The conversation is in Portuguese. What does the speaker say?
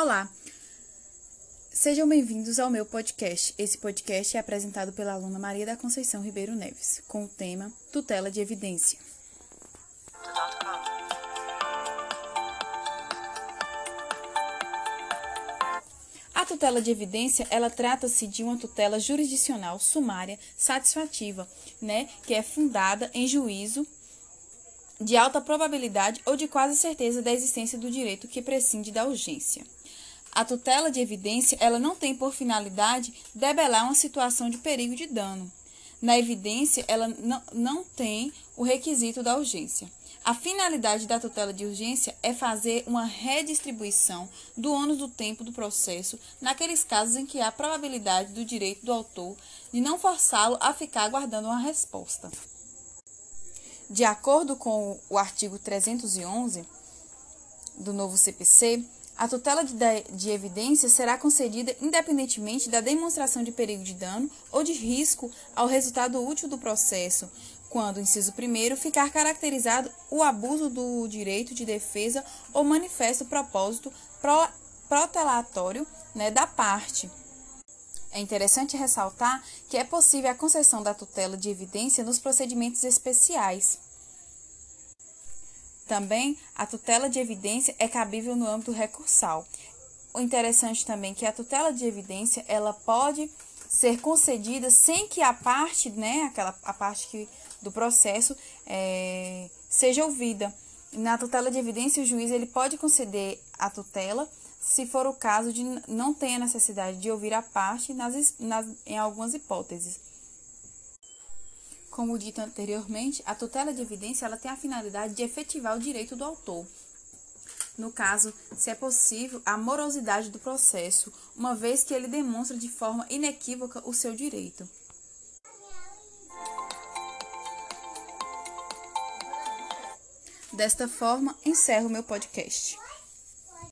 Olá, sejam bem-vindos ao meu podcast. Esse podcast é apresentado pela aluna Maria da Conceição Ribeiro Neves, com o tema Tutela de Evidência. A tutela de evidência, ela trata-se de uma tutela jurisdicional sumária satisfativa, né, que é fundada em juízo de alta probabilidade ou de quase certeza da existência do direito que prescinde da urgência. A tutela de evidência, ela não tem por finalidade debelar uma situação de perigo de dano. Na evidência, ela não, não tem o requisito da urgência. A finalidade da tutela de urgência é fazer uma redistribuição do ônus do tempo do processo naqueles casos em que há probabilidade do direito do autor de não forçá-lo a ficar aguardando uma resposta. De acordo com o artigo 311 do novo CPC, a tutela de, de, evidência será concedida independentemente da demonstração de perigo de dano ou de risco ao resultado útil do processo, quando, inciso 1, ficar caracterizado o abuso do direito de defesa ou manifesto propósito pro, protelatório né, da parte. É interessante ressaltar que é possível a concessão da tutela de evidência nos procedimentos especiais. Também a tutela de evidência é cabível no âmbito recursal. O interessante também é que a tutela de evidência ela pode ser concedida sem que a parte, né, aquela a parte que, do processo é, seja ouvida. Na tutela de evidência, o juiz ele pode conceder a tutela se for o caso de não ter necessidade de ouvir a parte nas, nas, em algumas hipóteses. Como dito anteriormente, a tutela de evidência ela tem a finalidade de efetivar o direito do autor. No caso, se é possível, a morosidade do processo, uma vez que ele demonstra de forma inequívoca o seu direito. Desta forma, encerro meu podcast.